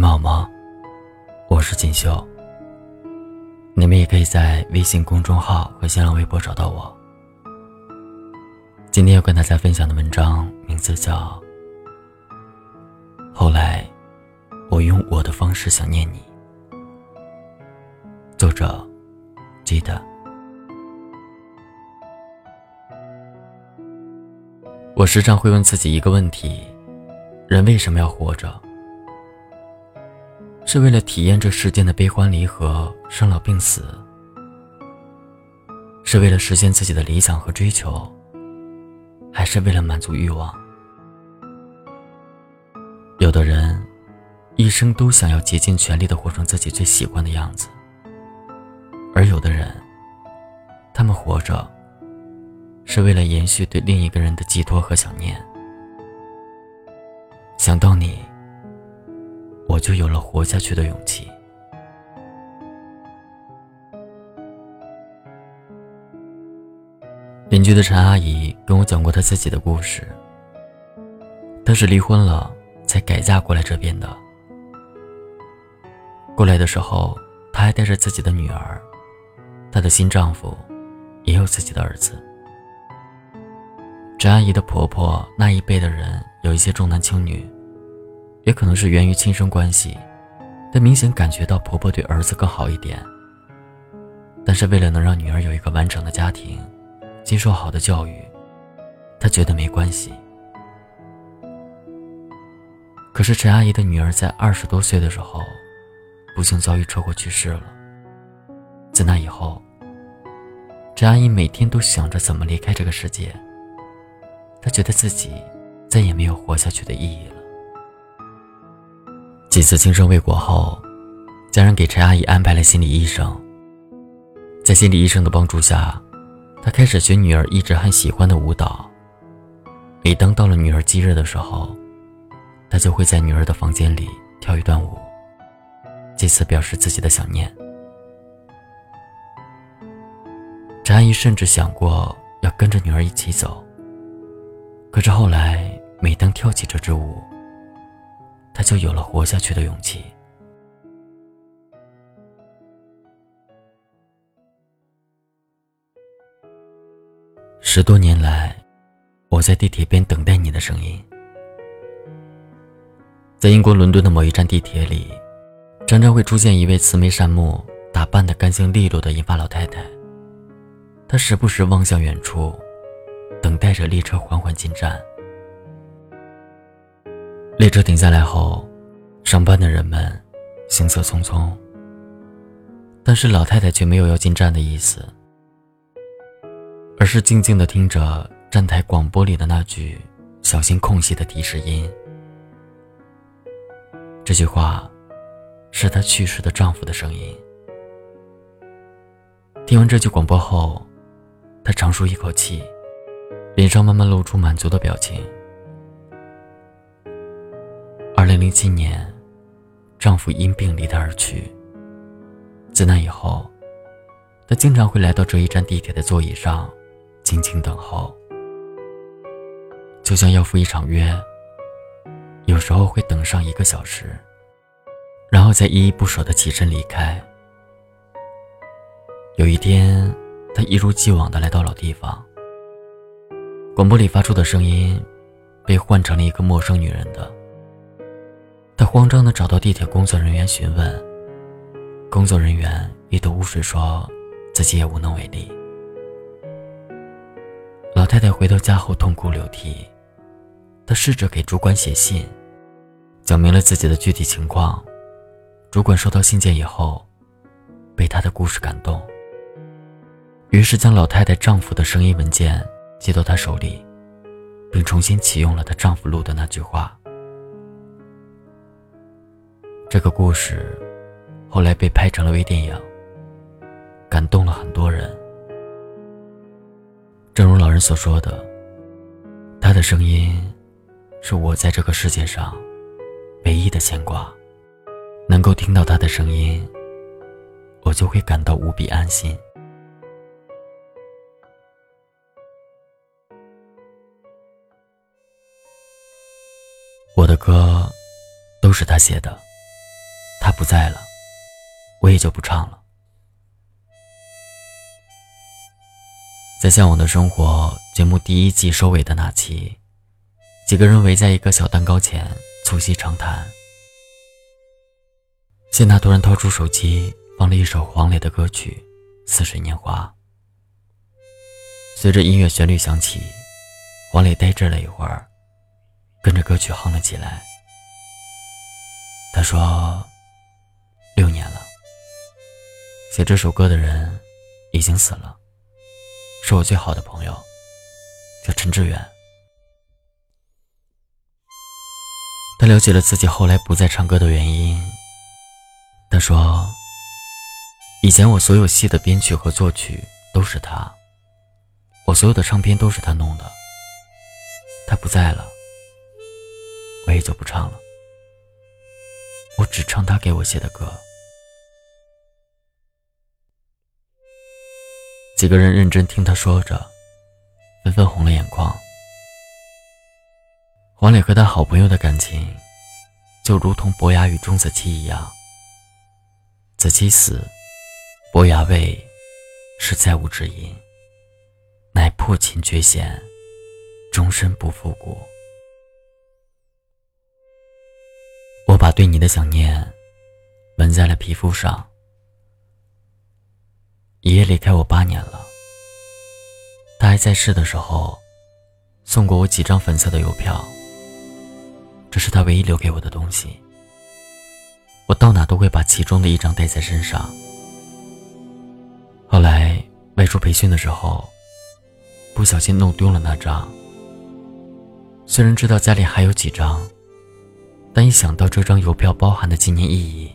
们好吗？我是锦绣。你们也可以在微信公众号和新浪微博找到我。今天要跟大家分享的文章名字叫《后来，我用我的方式想念你》。作者：记得。我时常会问自己一个问题：人为什么要活着？是为了体验这世间的悲欢离合、生老病死，是为了实现自己的理想和追求，还是为了满足欲望？有的人一生都想要竭尽全力的活成自己最喜欢的样子，而有的人，他们活着是为了延续对另一个人的寄托和想念。想到你。我就有了活下去的勇气。邻居的陈阿姨跟我讲过她自己的故事。她是离婚了才改嫁过来这边的。过来的时候，她还带着自己的女儿，她的新丈夫也有自己的儿子。陈阿姨的婆婆那一辈的人有一些重男轻女。也可能是源于亲生关系，她明显感觉到婆婆对儿子更好一点。但是为了能让女儿有一个完整的家庭，接受好的教育，她觉得没关系。可是陈阿姨的女儿在二十多岁的时候，不幸遭遇车祸去世了。自那以后，陈阿姨每天都想着怎么离开这个世界。她觉得自己再也没有活下去的意义了。几次轻生未果后，家人给陈阿姨安排了心理医生。在心理医生的帮助下，她开始学女儿一直很喜欢的舞蹈。每当到了女儿忌日的时候，她就会在女儿的房间里跳一段舞，借此表示自己的想念。陈阿姨甚至想过要跟着女儿一起走，可是后来每当跳起这支舞，他就有了活下去的勇气。十多年来，我在地铁边等待你的声音。在英国伦敦的某一站地铁里，常常会出现一位慈眉善目、打扮的干净利落的银发老太太。她时不时望向远处，等待着列车缓缓进站。车停下来后，上班的人们行色匆匆。但是老太太却没有要进站的意思，而是静静的听着站台广播里的那句“小心空隙”的提示音。这句话，是她去世的丈夫的声音。听完这句广播后，她长舒一口气，脸上慢慢露出满足的表情。零零七年，丈夫因病离她而去。自那以后，她经常会来到这一站地铁的座椅上，静静等候，就像要赴一场约。有时候会等上一个小时，然后再依依不舍地起身离开。有一天，她一如既往地来到老地方，广播里发出的声音，被换成了一个陌生女人的。他慌张地找到地铁工作人员询问，工作人员一头雾水，说自己也无能为力。老太太回到家后痛哭流涕，她试着给主管写信，讲明了自己的具体情况。主管收到信件以后，被她的故事感动，于是将老太太丈夫的声音文件寄到她手里，并重新启用了她丈夫录的那句话。这个故事后来被拍成了微电影，感动了很多人。正如老人所说的，他的声音是我在这个世界上唯一的牵挂。能够听到他的声音，我就会感到无比安心。我的歌都是他写的。他不在了，我也就不唱了。在《向往的生活》节目第一季收尾的那期，几个人围在一个小蛋糕前促膝长谈。谢娜突然掏出手机，放了一首黄磊的歌曲《似水年华》。随着音乐旋律响起，黄磊呆滞了一会儿，跟着歌曲哼了起来。他说：“写这首歌的人已经死了。”是我最好的朋友，叫陈志远。他了解了自己后来不再唱歌的原因。他说：“以前我所有戏的编曲和作曲都是他，我所有的唱片都是他弄的。他不在了，我也就不唱了。我只唱他给我写的歌。”几个人认真听他说着，纷纷红了眼眶。黄磊和他好朋友的感情，就如同伯牙与钟子期一样。子期死，伯牙谓：“是再无知音，乃破琴绝弦，终身不复古。”我把对你的想念，纹在了皮肤上。爷爷离开我八年了，他还在世的时候，送过我几张粉色的邮票。这是他唯一留给我的东西。我到哪都会把其中的一张带在身上。后来外出培训的时候，不小心弄丢了那张。虽然知道家里还有几张，但一想到这张邮票包含的纪念意义，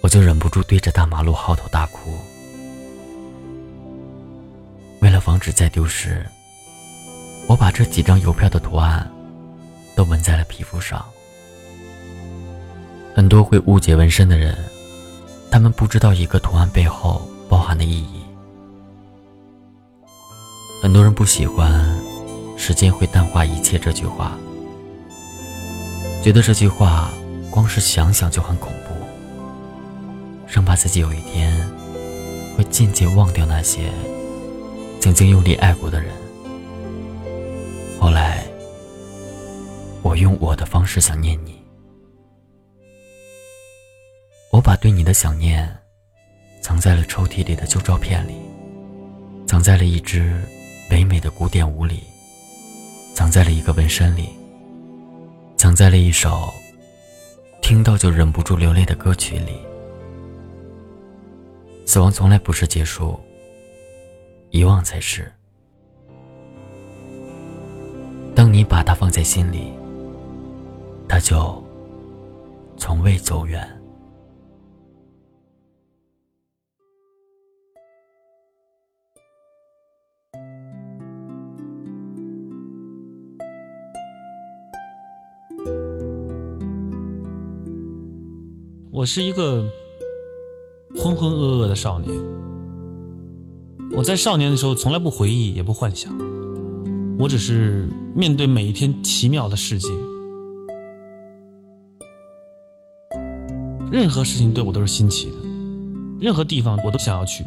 我就忍不住对着大马路嚎啕大哭。为了防止再丢失，我把这几张邮票的图案都纹在了皮肤上。很多会误解纹身的人，他们不知道一个图案背后包含的意义。很多人不喜欢“时间会淡化一切”这句话，觉得这句话光是想想就很恐怖，生怕自己有一天会渐渐忘掉那些。曾经用力爱过的人，后来我用我的方式想念你。我把对你的想念藏在了抽屉里的旧照片里，藏在了一支唯美的古典舞里，藏在了一个纹身里，藏在了一首听到就忍不住流泪的歌曲里。死亡从来不是结束。遗忘才是。当你把它放在心里，它就从未走远。我是一个浑浑噩噩的少年。我在少年的时候从来不回忆，也不幻想，我只是面对每一天奇妙的世界，任何事情对我都是新奇的，任何地方我都想要去。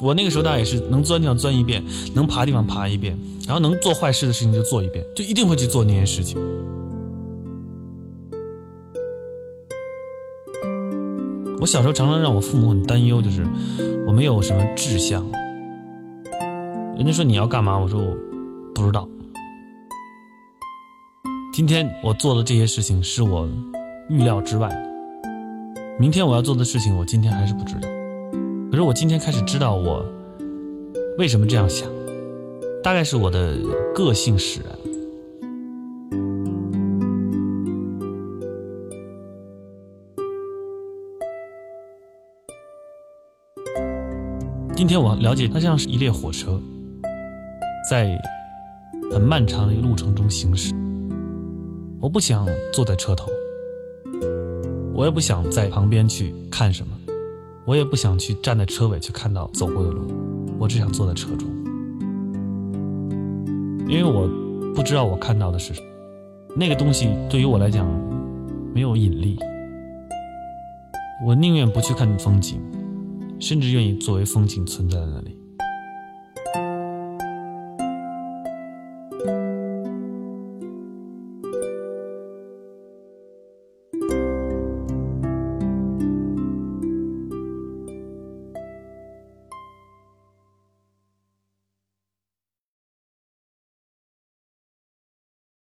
我那个时候大概也是能钻地方钻一遍，能爬地方爬一遍，然后能做坏事的事情就做一遍，就一定会去做那些事情。我小时候常常让我父母很担忧，就是我没有什么志向。人家说你要干嘛，我说我不知道。今天我做的这些事情是我预料之外的，明天我要做的事情，我今天还是不知道。可是我今天开始知道我为什么这样想，大概是我的个性使然。今天我了解，它像是一列火车，在很漫长的一个路程中行驶。我不想坐在车头，我也不想在旁边去看什么，我也不想去站在车尾去看到走过的路，我只想坐在车中，因为我不知道我看到的是什么，那个东西对于我来讲没有引力，我宁愿不去看风景，甚至愿意作为风景存在在那里。